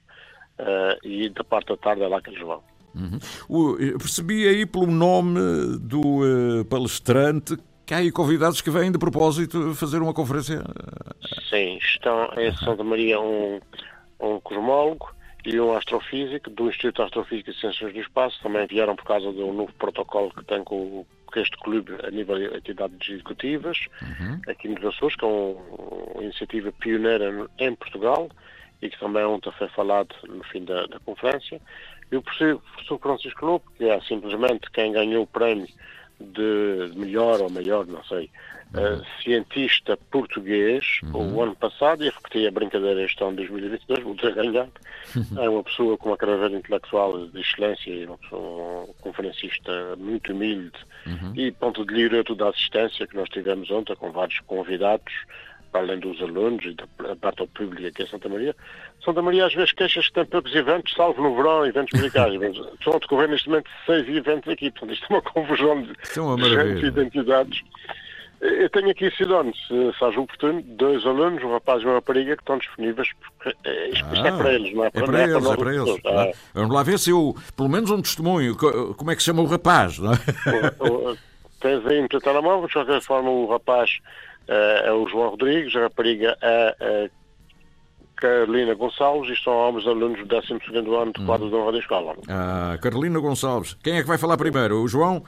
eh, e da parte da tarde é lá que eles vão. Uhum. O- percebi aí pelo nome do eh, palestrante que há aí convidados que vêm de propósito fazer uma conferência. Sim, estão em Santa Maria um, um cosmólogo e um astrofísico do Instituto de Astrofísica e Ciências do Espaço. Também vieram por causa do novo protocolo que tem com, o- este clube a nível de entidades executivas aqui nos Açores, que é um- uma iniciativa pioneira em Portugal e que também ontem foi falado no fim da, da conferência. E o professor Francisco Lopo, que é simplesmente quem ganhou o prémio de melhor ou maior, não sei, eh, cientista português o ano passado, e repeti a brincadeira este ano de 2022, vou ganhado. É uma pessoa com uma carreira intelectual de excelência uma, pessoa, um conferencista muito humilde e ponto de lira toda a assistência que nós tivemos ontem com vários convidados, para além dos alunos e da parte ao público aqui em Santa Maria. Santa Maria às vezes queixa-se que tem poucos eventos, salvo no verão, eventos musicais. Mas Estão a decorrer neste momento seis eventos aqui, portanto isto é uma confusão de, é uma de gente e identidades. Eu tenho aqui, Sidónio, se faz oportuno, dois alunos, um rapaz e uma rapariga, que estão disponíveis, porque eh, isto, é Ah, para eles, não é É para, para é eles, nós é para eles. Ah, Vamos lá ver se eu, pelo menos um testemunho, co- como é que se chama o rapaz, não é? O- o- Tens aí no teu telemóvel, de qualquer forma, o rapaz é o João Rodrigues, a rapariga é a Carolina Gonçalves e são ambos alunos do 12 ano de quadro da Honra da Escola. Ah, Carolina Gonçalves. Quem é que vai falar primeiro? O João?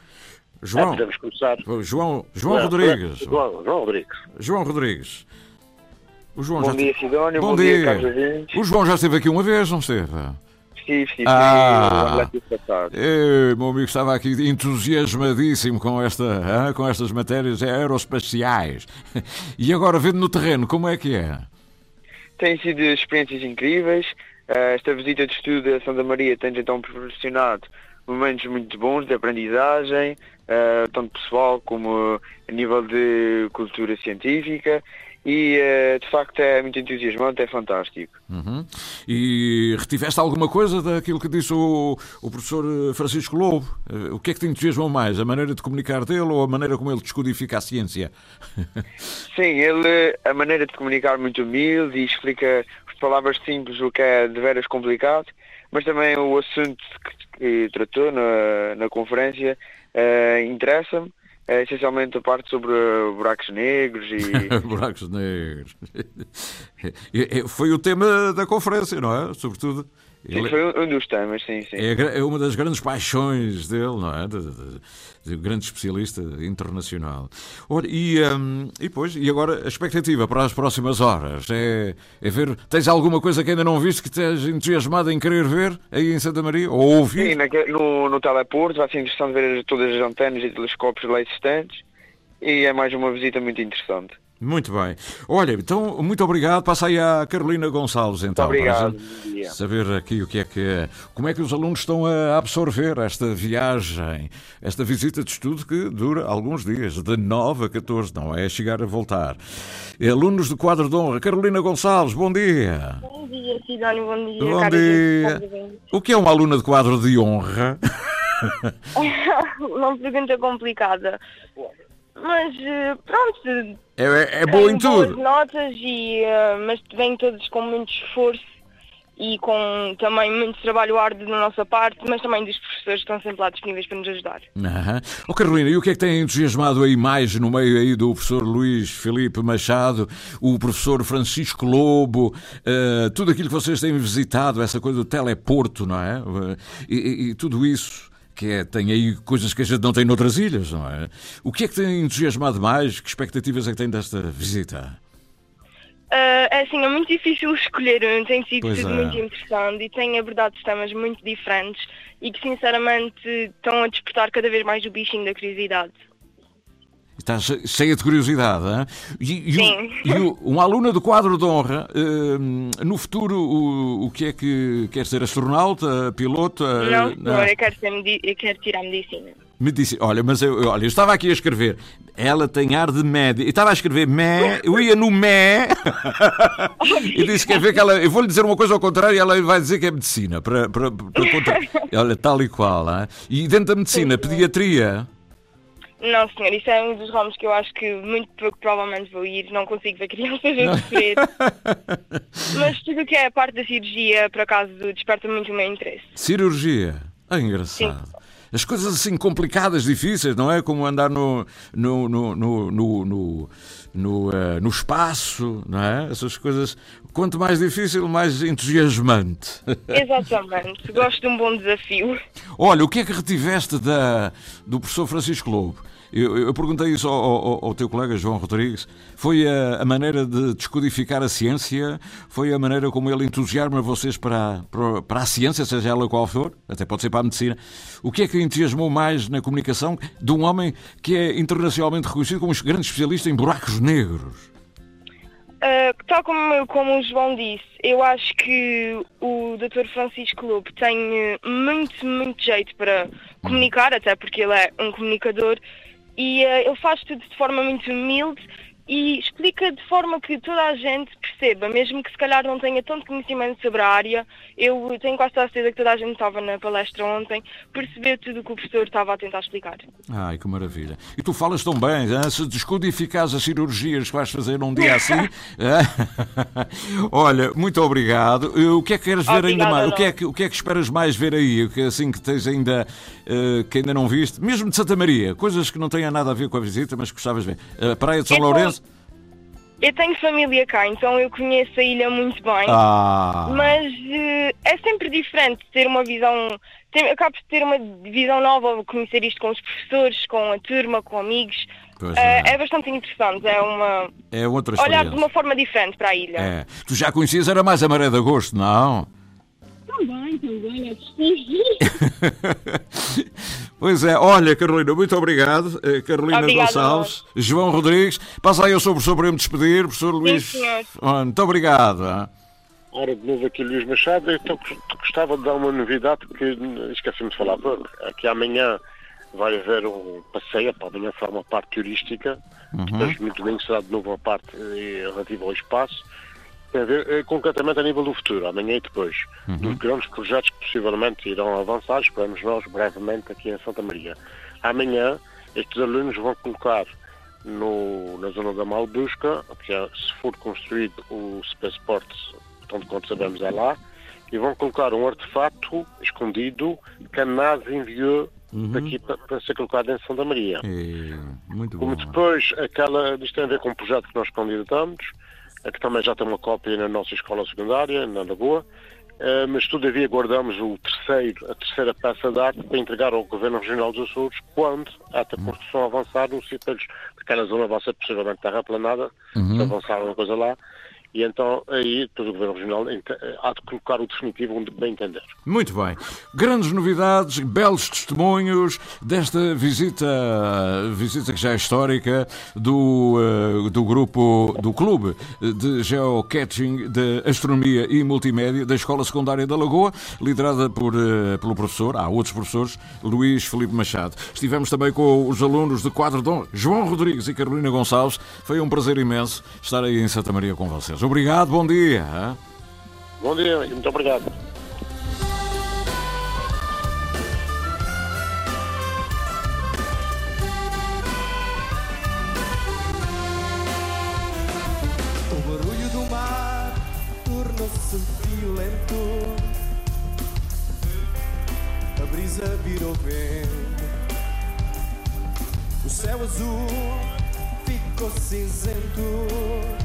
É, João? podemos começar. João, João É, Rodrigues. João, João Rodrigues. João Rodrigues. O João Bom já dia, esteve- Sidónio. Bom, Bom dia, dia. O João já esteve aqui uma vez, não esteve? Estive, estive Ah. no ano passado. Ei, meu amigo estava aqui entusiasmadíssimo com, esta, com estas matérias aeroespaciais. E agora, vendo no terreno, como é que é? Têm sido experiências incríveis. Eh, Esta visita de estudo a Santa Maria tem então proporcionado momentos muito bons de aprendizagem, eh, tanto pessoal como a nível de cultura científica. E eh, de facto é muito entusiasmante, é fantástico. Uhum. E retiveste alguma coisa daquilo que disse o, o professor eh, Francisco Lobo? Eh, O que é que te entusiasmou mais? A maneira de comunicar dele ou a maneira como ele descodifica a ciência? Sim, ele, a maneira de comunicar muito humilde e explica por palavras simples o que é de veras complicado, mas também o assunto que, que tratou na, na conferência eh, interessa-me, eh, essencialmente a parte sobre eh, buracos negros e... Buracos negros. E- e Foi o tema da conferência, não é? Sobretudo. Ele- foi um, um dos temas, sim, sim. É, é uma das grandes paixões dele, não é? De, de- de um grande especialista internacional. Ora, e, hum, e depois, e agora a expectativa para as próximas horas é, é ver. Tens alguma coisa que ainda não viste que estejas entusiasmado em querer ver aí em Santa Maria? Ou ouvir? Sim, naque- no, no teleporto vai ser interessante ver todas as antenas e telescópios lá existentes e é mais uma visita muito interessante. Muito bem. Olha, então, muito obrigado. Passa aí à Carolina Gonçalves, então. Muito obrigado. Para saber aqui o que é que é. Como é que os alunos estão a absorver esta viagem, esta visita de estudo que dura alguns dias, de 9 a 14, não é chegar a voltar. Alunos do quadro de honra. Carolina Gonçalves, bom dia. Bom dia, Sidónio, bom dia. Bom dia. O que é uma aluna de quadro de honra? Uma pergunta complicada. Mas eh, pronto, É, é, é boa em tudo. notas, e, eh, mas vêm todos com muito esforço e com também muito trabalho árduo da nossa parte, mas também dos professores que estão sempre lá disponíveis para nos ajudar. Aham. Oh, Carolina, e o que é que tem entusiasmado aí mais no meio aí do professor Luís Filipe Machado, o professor Francisco Lobo, eh, tudo aquilo que vocês têm visitado, essa coisa do teleporto, não é? E, e- e tudo isso, que é, tem aí coisas que a gente não tem noutras ilhas, não é? O que é que tem entusiasmado mais? Que expectativas é que tem desta visita? Eh, é assim, é muito difícil escolher um, tem sido Pois tudo é. muito interessante e tem abordado temas muito diferentes e que sinceramente estão a despertar cada vez mais o bichinho da curiosidade. Está che- cheia de curiosidade, hein? E, e o- Sim. e o- um aluno do quadro de honra, eh, no futuro, o, o que é que quer ser? Astronauta? Piloto? eh, Não, não. eu quero, ser eu quero tirar medicina. Me disse, olha, mas eu, olha, eu estava aqui a escrever, ela tem ar de média, eu estava a escrever mé, eu ia no mé, e disse, quer ver que ela, eu vou-lhe dizer uma coisa ao contrário e ela vai dizer que é medicina, para, para, para contra- olha, tal e qual, hein? e dentro da medicina, pediatria, Não, senhor, isso é um dos ramos que eu acho que muito pouco provavelmente vou ir. Não consigo ver crianças a sofrer. Mas tudo o que é a parte da cirurgia, por acaso, desperta muito o meu interesse. cirurgia, ah, engraçado. As coisas assim complicadas, difíceis, não é? Como andar no, no, no, no, no, no, no, eh, no espaço, não é? Essas coisas, quanto mais difícil, mais entusiasmante. Exatamente. Gosto de um bom desafio. Olha, o que é que retiveste da, do professor Francisco Lobo? Eu, eu perguntei isso ao, ao- ao teu colega João Rodrigues. Foi a, a maneira de descodificar a ciência? Foi a maneira como ele entusiasma vocês para, para, para a ciência, seja ela qual for? Até pode ser para a medicina. O que é que entusiasmou mais na comunicação de um homem que é internacionalmente reconhecido como um grande especialista em buracos negros? Uh, tal como, como o João disse, eu acho que o Dr. Francisco Lobo tem uh, muito, muito jeito para comunicar, até porque ele é um comunicador, e uh, ele faz tudo de forma muito humilde e explica de forma que toda a gente perceba, mesmo que se calhar não tenha tanto conhecimento sobre a área. Eu tenho quase a certeza que toda a gente estava na palestra ontem, percebeu tudo o que o professor estava a tentar explicar. Ai, que maravilha. E tu falas tão bem, hein? se descodificares as cirurgias que vais fazer num dia assim. Olha, muito obrigado. Eh, O que é que queres ver ainda Obrigada, mais? O que, é que, o que é que esperas mais ver aí? O que é assim que tens ainda eh, que ainda não viste? Mesmo de Santa Maria, coisas que não têm nada a ver com a visita, mas que gostavas de ver. A Praia de São Então, Lourenço? Eu tenho família cá, então eu conheço a ilha muito bem. Ah. Mas eh, é sempre diferente ter uma visão. Tem, acabo de ter uma visão nova, conhecer isto com os professores, com a turma, com amigos. Eh, é bastante interessante, é uma. É outra Olhar de uma forma diferente para a ilha. É. Tu já conhecias, era mais a Maré de Agosto, não? Também, também, é. Pois é, olha, Carolina, muito obrigado. Eh, Carolina Obrigada, Gonçalves, João Rodrigues. Passa aí ao seu professor para eu me despedir, professor Luís. senhor. Muito obrigado. Ora, de novo aqui Luís Machado, eu gostava de dar uma novidade que esqueci-me de falar. Aqui amanhã vai haver um passeio, para amanhã forma parte turística, Uhum. depois muito bem será de novo a parte eh, relativa ao espaço, tem a ver eh, concretamente a nível do futuro, amanhã e depois, Uhum. dos grandes projetos que possivelmente irão avançar, esperamos nós brevemente aqui em Santa Maria. Amanhã estes alunos vão colocar no, na zona da Malbusca, que é, se for construído o Spaceport, tanto quanto sabemos é lá, e vão colocar um artefato escondido que a NASA enviou Uhum. daqui para, para ser colocado em Santa Maria. É, muito bom. Como depois, aquela, isto tem a ver com um projeto que nós candidatamos, que também já tem uma cópia na nossa escola secundária, na Lagoa, eh, mas todavia guardamos o terceiro, a terceira peça de arte para entregar ao Governo Regional dos Açores quando esta construção avançar no sítio deles, aquela zona vai ser possivelmente terraplanada, Uhum. se avançar alguma coisa lá, e então aí todo o Governo Regional há de colocar o definitivo onde bem entender. Muito bem. Grandes novidades, belos testemunhos desta visita, visita que já é histórica do, uh, do grupo, do Clube de Geocaching de Astronomia e Multimédia da Escola Secundária da Lagoa, liderada por, uh, pelo professor, há outros professores, Luís Felipe Machado. Estivemos também com os alunos de quadro Dom João Rodrigues e Carolina Gonçalves. Foi um prazer imenso estar aí em Santa Maria com vocês. Obrigado, bom dia. Bom dia e muito obrigado. O barulho do mar tornou-se violento. A brisa virou vento. O céu azul ficou cinzento.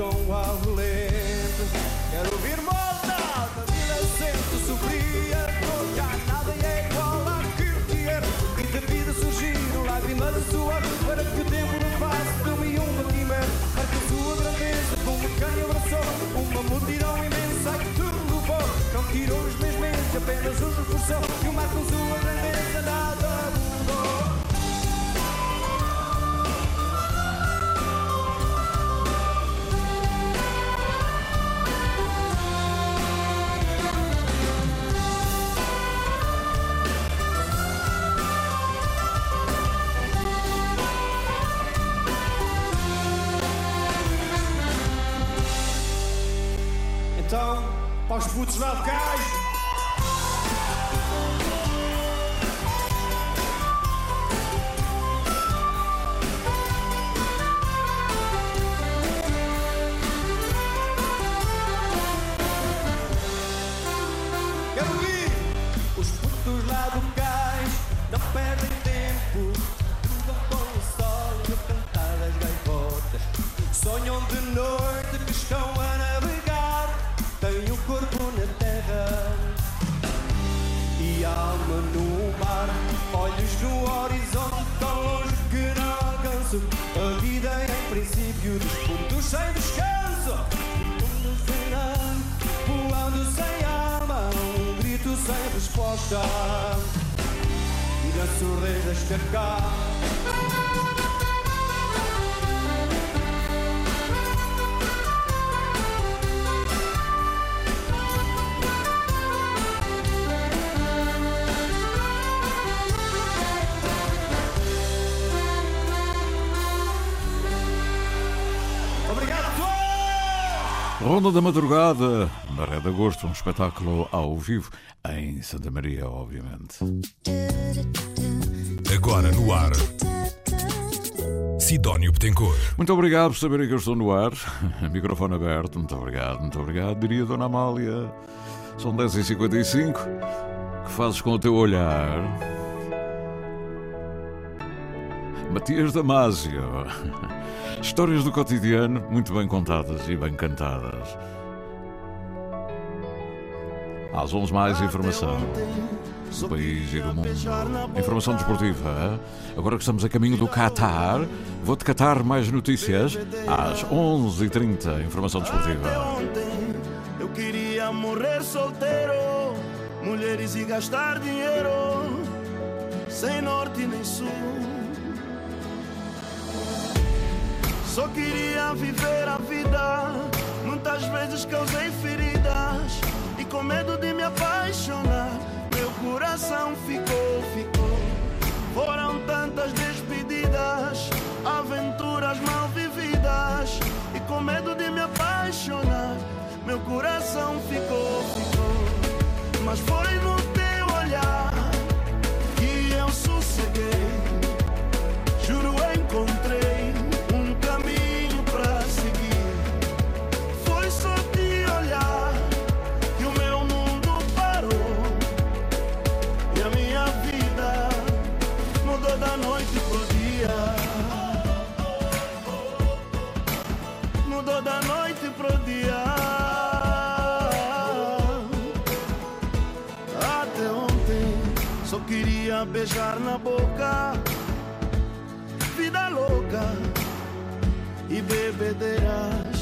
Navegam ao relento. Quero ouvir moda da vida sento sofria. Tocar nada é igual que era. E da vida surgiram lágrimas de suor. Para que o tempo não passe uma quimera. Marca a sua grandeza como quem abraçou. Uma multidão imensa que tudo levou. Não tirou os meus medos, apenas os reforçou. E o mar com sua grandeza nada mudou. Para os putos lá E cá. Obrigado a todos! Ronda da Madrugada, Rede de Agosto, um espetáculo ao vivo em Santa Maria, obviamente. Agora no ar. Sidónio Betancourt. Muito obrigado por saberem que eu estou no ar. Microfone aberto, muito obrigado, muito obrigado. Diria Dona Amália. São 10h55. Que fazes com o teu olhar? Matias Damasio. Histórias do cotidiano muito bem contadas e bem cantadas. Às 11 mais informação do país e do mundo. Informação desportiva. Agora que estamos a caminho do Qatar, vou-te catar mais notícias às 11h30. Informação desportiva. Eu queria morrer solteiro, mulheres e gastar dinheiro, sem norte nem sul. Só queria viver a vida, muitas vezes causei feridas com medo de me apaixonar, meu coração ficou, ficou. Foram tantas despedidas, aventuras mal vividas e com medo de me apaixonar, meu coração ficou, ficou. Mas foi no teu olhar que eu sosseguei. Queria beijar na boca. Vida louca. E bebedeiras.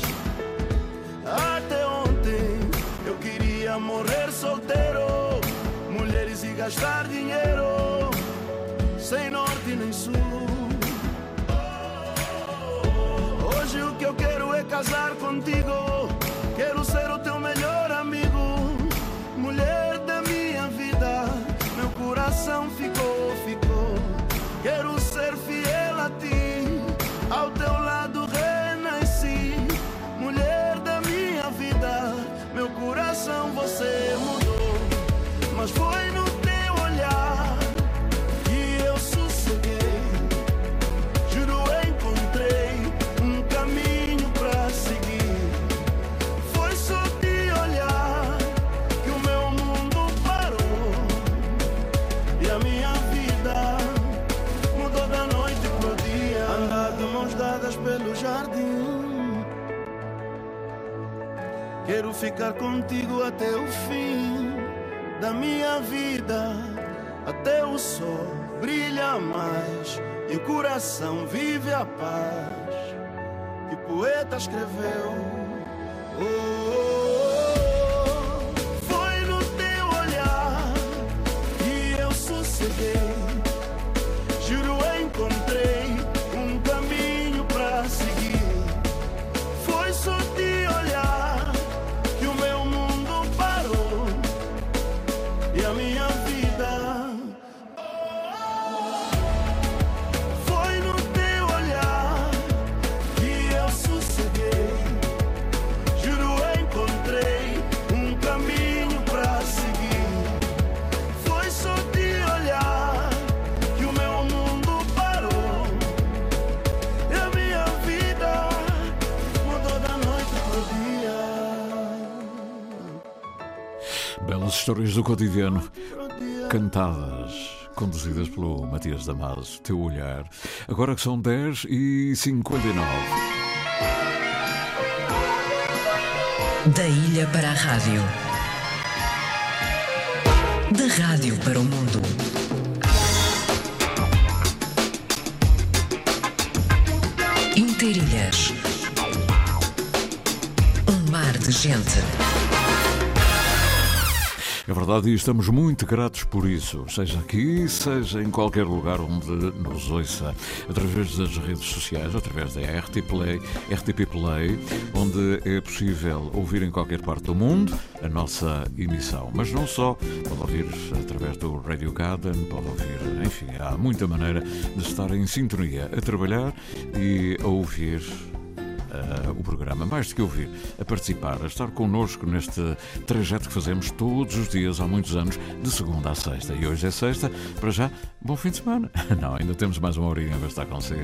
Até ontem eu queria morrer solteiro, mulheres e gastar dinheiro, sem norte nem sul. Hoje o que eu quero é casar contigo, quero ser o teu melhor coração ficou, ficou. Quero ser fiel a ti, Quero ficar contigo até o fim da minha vida. Até o sol brilha mais e o coração vive a paz que poeta escreveu. Oh, oh, histórias do cotidiano, cantadas, conduzidas pelo Matias Damas, Teu Olhar. Agora que são 10 e 59. Da ilha para a rádio. Da rádio para o mundo. Interilhas. Um mar de gente. É verdade, e estamos muito gratos por isso, seja aqui, seja em qualquer lugar onde nos ouça, através das redes sociais, através da RT Play, RTP Play, onde é possível ouvir em qualquer parte do mundo a nossa emissão. Mas não só, pode ouvir através do Radio Garden, pode ouvir, enfim, há muita maneira de estar em sintonia, a trabalhar e a ouvir o programa, mais do que ouvir, a participar, a estar connosco neste trajeto que fazemos todos os dias há muitos anos, de segunda a sexta. E hoje é sexta, para já, bom fim de semana. Não, ainda temos mais uma horinha para estar consigo.